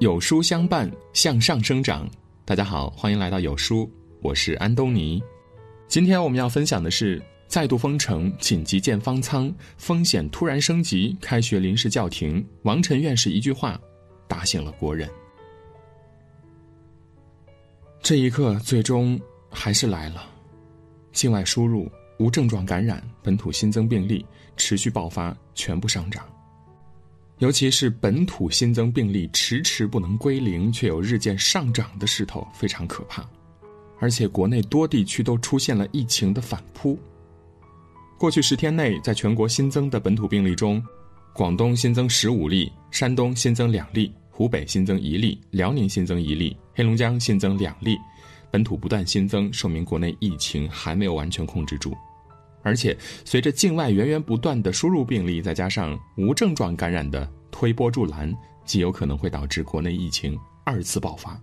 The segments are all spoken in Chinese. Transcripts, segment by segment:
有书相伴，向上生长。大家好，欢迎来到有书，我是安东尼。今天我们要分享的是再度封城，紧急建方舱，风险突然升级，开学临时叫停。王晨院士一句话，打醒了国人。这一刻，最终还是来了。境外输入、无症状感染、本土新增病例持续爆发，全部上涨。尤其是本土新增病例迟迟不能归零，却有日渐上涨的势头，非常可怕。而且国内多地区都出现了疫情的反扑。过去十天内，在全国新增的本土病例中，广东新增十五例，山东新增两例，湖北新增一例，辽宁新增一例，黑龙江新增两例。本土不断新增，说明国内疫情还没有完全控制住。而且，随着境外源源不断的输入病例，再加上无症状感染的推波助澜，极有可能会导致国内疫情二次爆发。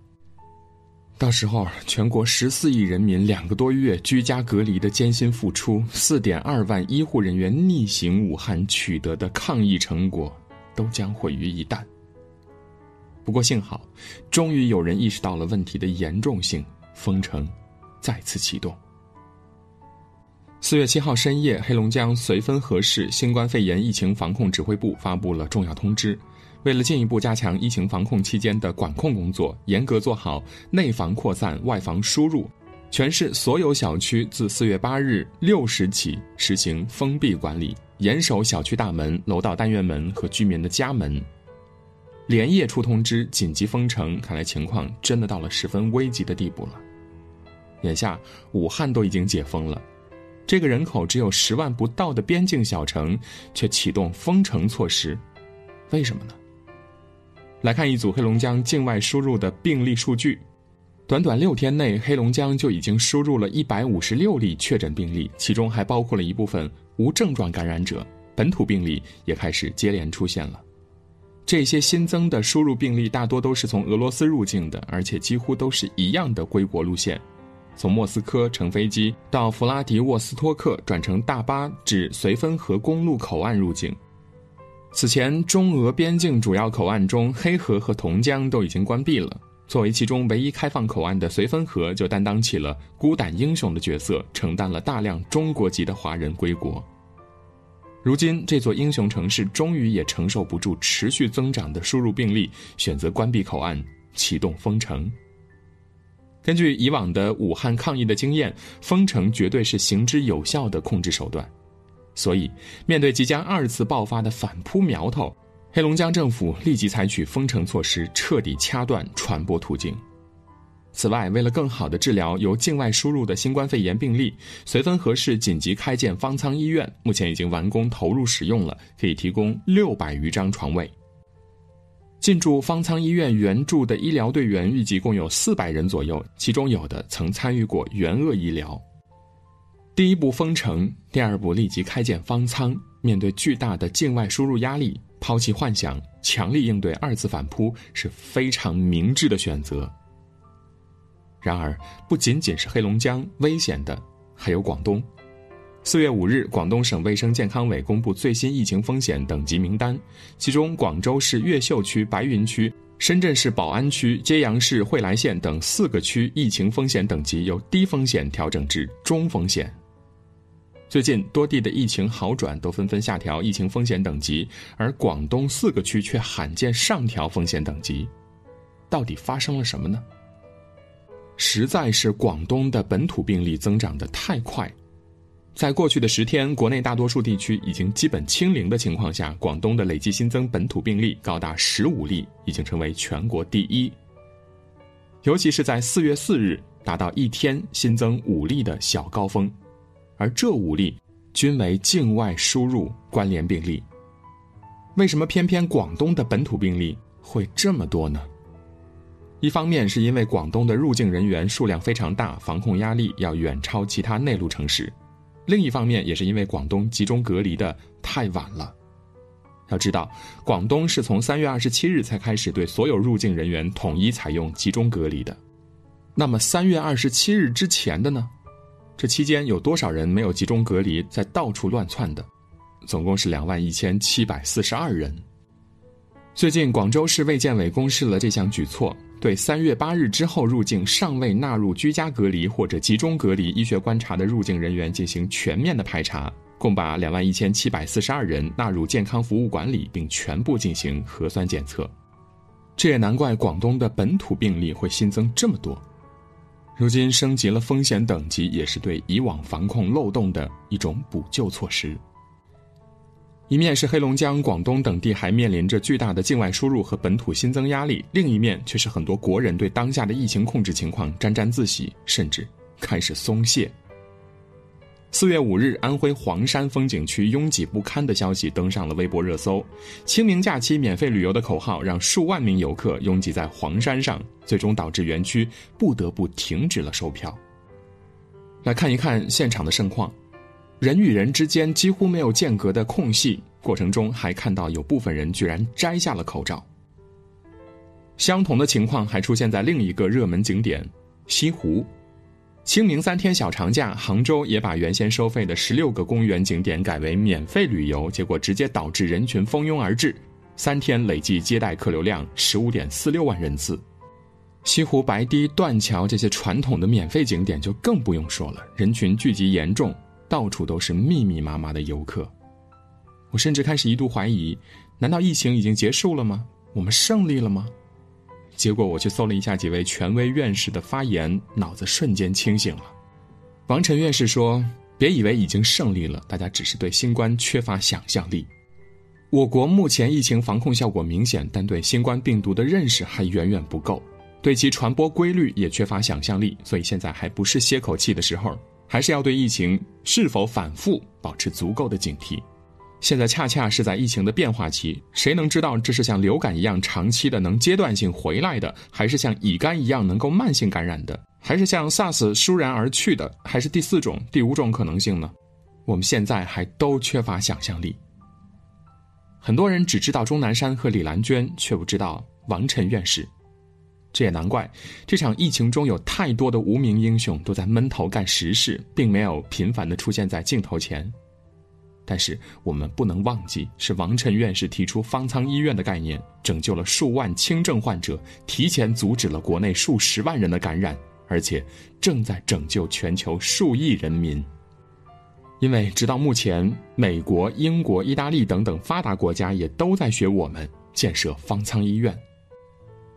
到时候，全国十四亿人民两个多月居家隔离的艰辛付出，四点二万医护人员逆行武汉取得的抗疫成果，都将毁于一旦。不过幸好，终于有人意识到了问题的严重性，封城再次启动。四月七号深夜，黑龙江绥芬河市新冠肺炎疫情防控指挥部发布了重要通知。为了进一步加强疫情防控期间的管控工作，严格做好内防扩散、外防输入，全市所有小区自四月八日六时起实行封闭管理，严守小区大门、楼道单元门和居民的家门。连夜出通知，紧急封城，看来情况真的到了十分危急的地步了。眼下，武汉都已经解封了。这个人口只有十万不到的边境小城，却启动封城措施，为什么呢？来看一组黑龙江境外输入的病例数据，短短六天内，黑龙江就已经输入了一百五十六例确诊病例，其中还包括了一部分无症状感染者，本土病例也开始接连出现了。这些新增的输入病例大多都是从俄罗斯入境的，而且几乎都是一样的归国路线。从莫斯科乘飞机到弗拉迪沃斯托克，转乘大巴至绥芬河公路口岸入境。此前，中俄边境主要口岸中，黑河和同江都已经关闭了。作为其中唯一开放口岸的绥芬河，就担当起了孤胆英雄的角色，承担了大量中国籍的华人归国。如今，这座英雄城市终于也承受不住持续增长的输入病例，选择关闭口岸，启动封城。根据以往的武汉抗疫的经验，封城绝对是行之有效的控制手段。所以，面对即将二次爆发的反扑苗头，黑龙江政府立即采取封城措施，彻底掐断传播途径。此外，为了更好的治疗由境外输入的新冠肺炎病例，绥芬河市紧急开建方舱医院，目前已经完工投入使用了，可以提供六百余张床位。进驻方舱医院援助的医疗队员预计共有四百人左右，其中有的曾参与过援鄂医疗。第一步封城，第二步立即开建方舱。面对巨大的境外输入压力，抛弃幻想，强力应对二次反扑是非常明智的选择。然而，不仅仅是黑龙江危险的，还有广东。四月五日，广东省卫生健康委公布最新疫情风险等级名单，其中广州市越秀区、白云区、深圳市宝安区、揭阳市惠来县等四个区疫情风险等级由低风险调整至中风险。最近多地的疫情好转，都纷纷下调疫情风险等级，而广东四个区却罕见上调风险等级，到底发生了什么呢？实在是广东的本土病例增长的太快。在过去的十天，国内大多数地区已经基本清零的情况下，广东的累计新增本土病例高达十五例，已经成为全国第一。尤其是在四月四日达到一天新增五例的小高峰，而这五例均为境外输入关联病例。为什么偏偏广东的本土病例会这么多呢？一方面是因为广东的入境人员数量非常大，防控压力要远超其他内陆城市。另一方面，也是因为广东集中隔离的太晚了。要知道，广东是从三月二十七日才开始对所有入境人员统一采用集中隔离的。那么，三月二十七日之前的呢？这期间有多少人没有集中隔离，在到处乱窜的？总共是两万一千七百四十二人。最近，广州市卫健委公示了这项举措，对三月八日之后入境尚未纳入居家隔离或者集中隔离医学观察的入境人员进行全面的排查，共把两万一千七百四十二人纳入健康服务管理，并全部进行核酸检测。这也难怪广东的本土病例会新增这么多。如今升级了风险等级，也是对以往防控漏洞的一种补救措施。一面是黑龙江、广东等地还面临着巨大的境外输入和本土新增压力，另一面却是很多国人对当下的疫情控制情况沾沾自喜，甚至开始松懈。四月五日，安徽黄山风景区拥挤不堪的消息登上了微博热搜。清明假期免费旅游的口号让数万名游客拥挤在黄山上，最终导致园区不得不停止了售票。来看一看现场的盛况。人与人之间几乎没有间隔的空隙，过程中还看到有部分人居然摘下了口罩。相同的情况还出现在另一个热门景点西湖。清明三天小长假，杭州也把原先收费的十六个公园景点改为免费旅游，结果直接导致人群蜂拥而至，三天累计接待客流量十五点四六万人次。西湖白堤、断桥这些传统的免费景点就更不用说了，人群聚集严重。到处都是密密麻麻的游客，我甚至开始一度怀疑：难道疫情已经结束了吗？我们胜利了吗？结果我去搜了一下几位权威院士的发言，脑子瞬间清醒了。王晨院士说：“别以为已经胜利了，大家只是对新冠缺乏想象力。我国目前疫情防控效果明显，但对新冠病毒的认识还远远不够，对其传播规律也缺乏想象力，所以现在还不是歇口气的时候。”还是要对疫情是否反复保持足够的警惕。现在恰恰是在疫情的变化期，谁能知道这是像流感一样长期的能阶段性回来的，还是像乙肝一样能够慢性感染的，还是像 SARS 倏然而去的，还是第四种、第五种可能性呢？我们现在还都缺乏想象力。很多人只知道钟南山和李兰娟，却不知道王晨院士。这也难怪，这场疫情中有太多的无名英雄都在闷头干实事，并没有频繁的出现在镜头前。但是我们不能忘记，是王晨院士提出方舱医院的概念，拯救了数万轻症患者，提前阻止了国内数十万人的感染，而且正在拯救全球数亿人民。因为直到目前，美国、英国、意大利等等发达国家也都在学我们建设方舱医院。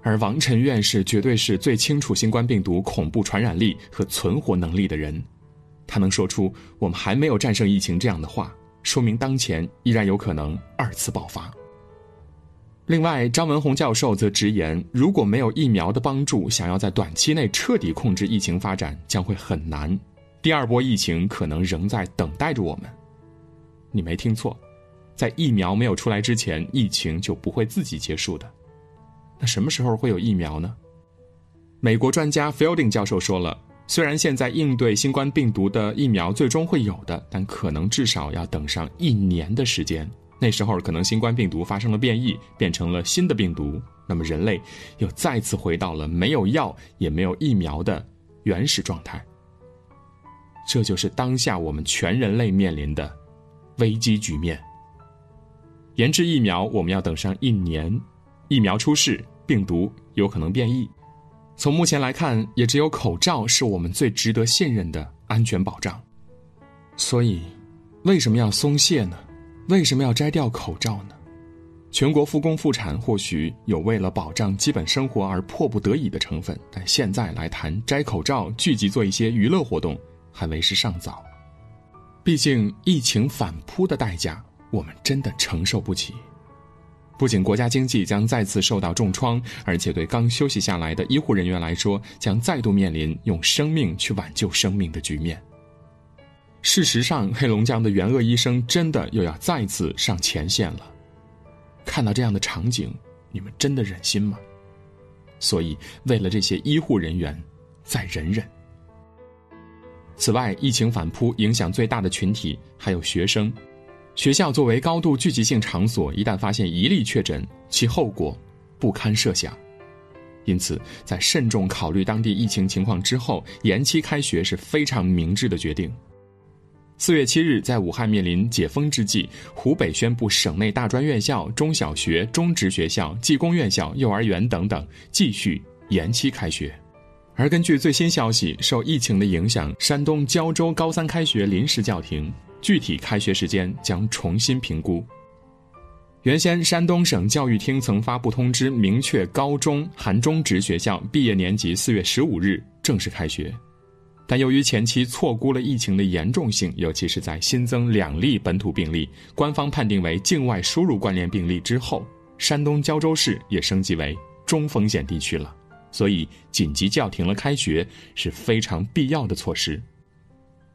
而王晨院士绝对是最清楚新冠病毒恐怖传染力和存活能力的人，他能说出“我们还没有战胜疫情”这样的话，说明当前依然有可能二次爆发。另外，张文宏教授则直言，如果没有疫苗的帮助，想要在短期内彻底控制疫情发展将会很难，第二波疫情可能仍在等待着我们。你没听错，在疫苗没有出来之前，疫情就不会自己结束的。那什么时候会有疫苗呢？美国专家 Fielding 教授说了，虽然现在应对新冠病毒的疫苗最终会有的，但可能至少要等上一年的时间。那时候可能新冠病毒发生了变异，变成了新的病毒，那么人类又再次回到了没有药也没有疫苗的原始状态。这就是当下我们全人类面临的危机局面。研制疫苗，我们要等上一年，疫苗出世。病毒有可能变异，从目前来看，也只有口罩是我们最值得信任的安全保障。所以，为什么要松懈呢？为什么要摘掉口罩呢？全国复工复产或许有为了保障基本生活而迫不得已的成分，但现在来谈摘口罩、聚集做一些娱乐活动，还为时尚早。毕竟，疫情反扑的代价，我们真的承受不起。不仅国家经济将再次受到重创，而且对刚休息下来的医护人员来说，将再度面临用生命去挽救生命的局面。事实上，黑龙江的援鄂医生真的又要再次上前线了。看到这样的场景，你们真的忍心吗？所以，为了这些医护人员，再忍忍。此外，疫情反扑影响最大的群体还有学生。学校作为高度聚集性场所，一旦发现一例确诊，其后果不堪设想。因此，在慎重考虑当地疫情情况之后，延期开学是非常明智的决定。四月七日，在武汉面临解封之际，湖北宣布省内大专院校、中小学、中职学校、技工院校、幼儿园等等继续延期开学。而根据最新消息，受疫情的影响，山东胶州高三开学临时叫停，具体开学时间将重新评估。原先，山东省教育厅曾发布通知，明确高中含中职学校毕业年级四月十五日正式开学。但由于前期错估了疫情的严重性，尤其是在新增两例本土病例，官方判定为境外输入关联病例之后，山东胶州市也升级为中风险地区了，所以紧急叫停了开学是非常必要的措施。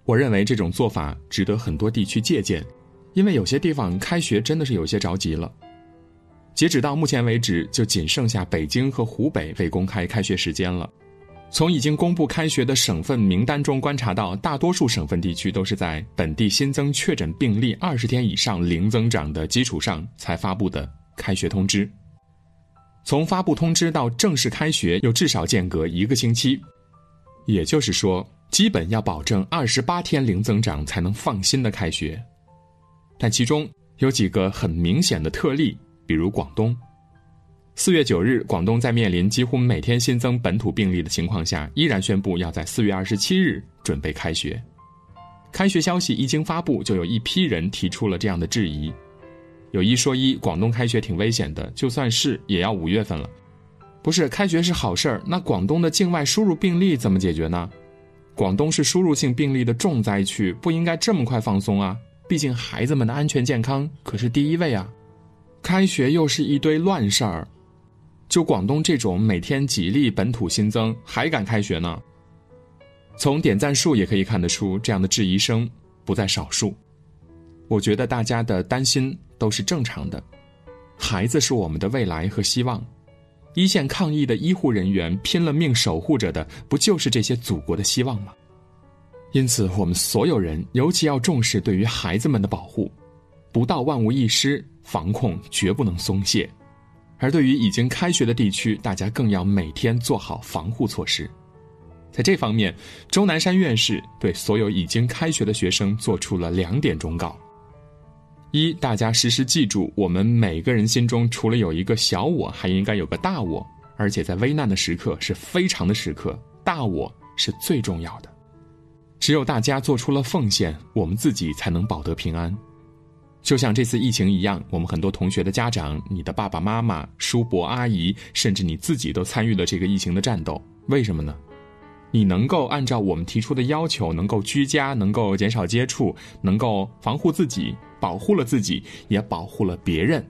我认为这种做法值得很多地区借鉴，因为有些地方开学真的是有些着急了。截止到目前为止，就仅剩下北京和湖北未公开开学时间了。从已经公布开学的省份名单中观察到，大多数省份地区都是在本地新增确诊病例二十天以上零增长的基础上才发布的开学通知。从发布通知到正式开学，又至少间隔一个星期，也就是说，基本要保证二十八天零增长才能放心的开学。但其中有几个很明显的特例，比如广东。四月九日，广东在面临几乎每天新增本土病例的情况下，依然宣布要在四月二十七日准备开学。开学消息一经发布，就有一批人提出了这样的质疑：有一说一，广东开学挺危险的，就算是也要五月份了。不是开学是好事儿，那广东的境外输入病例怎么解决呢？广东是输入性病例的重灾区，不应该这么快放松啊！毕竟孩子们的安全健康可是第一位啊！开学又是一堆乱事儿。就广东这种每天几例本土新增还敢开学呢？从点赞数也可以看得出，这样的质疑声不在少数。我觉得大家的担心都是正常的。孩子是我们的未来和希望，一线抗疫的医护人员拼了命守护着的，不就是这些祖国的希望吗？因此，我们所有人尤其要重视对于孩子们的保护，不到万无一失，防控绝不能松懈。而对于已经开学的地区，大家更要每天做好防护措施。在这方面，钟南山院士对所有已经开学的学生做出了两点忠告：一，大家时时记住，我们每个人心中除了有一个小我，还应该有个大我，而且在危难的时刻是非常的时刻，大我是最重要的。只有大家做出了奉献，我们自己才能保得平安。就像这次疫情一样，我们很多同学的家长、你的爸爸妈妈、叔伯阿姨，甚至你自己都参与了这个疫情的战斗。为什么呢？你能够按照我们提出的要求，能够居家，能够减少接触，能够防护自己，保护了自己，也保护了别人。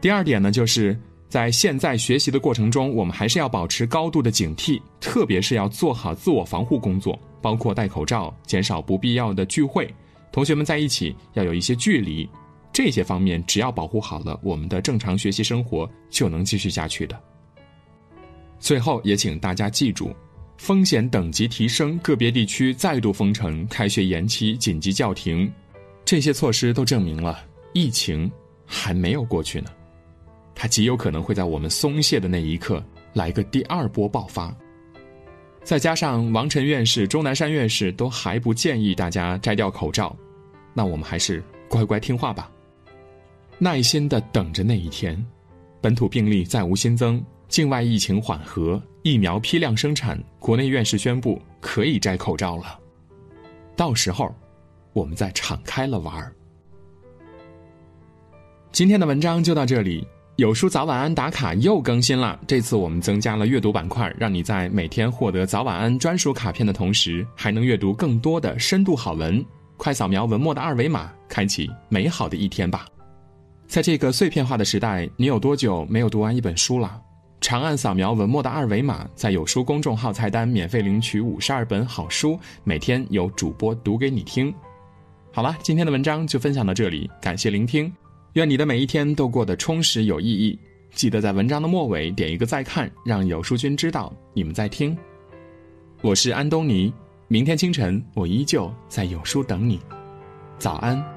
第二点呢，就是在现在学习的过程中，我们还是要保持高度的警惕，特别是要做好自我防护工作，包括戴口罩、减少不必要的聚会。同学们在一起要有一些距离，这些方面只要保护好了，我们的正常学习生活就能继续下去的。最后也请大家记住，风险等级提升，个别地区再度封城、开学延期、紧急叫停，这些措施都证明了疫情还没有过去呢，它极有可能会在我们松懈的那一刻来个第二波爆发。再加上王晨院士、钟南山院士都还不建议大家摘掉口罩。那我们还是乖乖听话吧，耐心的等着那一天，本土病例再无新增，境外疫情缓和，疫苗批量生产，国内院士宣布可以摘口罩了。到时候，我们再敞开了玩儿。今天的文章就到这里，有书早晚安打卡又更新了。这次我们增加了阅读板块，让你在每天获得早晚安专属卡片的同时，还能阅读更多的深度好文。快扫描文末的二维码，开启美好的一天吧。在这个碎片化的时代，你有多久没有读完一本书了？长按扫描文末的二维码，在有书公众号菜单免费领取五十二本好书，每天有主播读给你听。好了，今天的文章就分享到这里，感谢聆听。愿你的每一天都过得充实有意义。记得在文章的末尾点一个再看，让有书君知道你们在听。我是安东尼。明天清晨，我依旧在有书等你。早安。